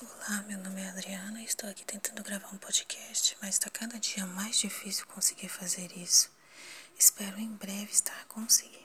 Olá, meu nome é Adriana e estou aqui tentando gravar um podcast, mas está cada dia mais difícil conseguir fazer isso. Espero em breve estar conseguindo.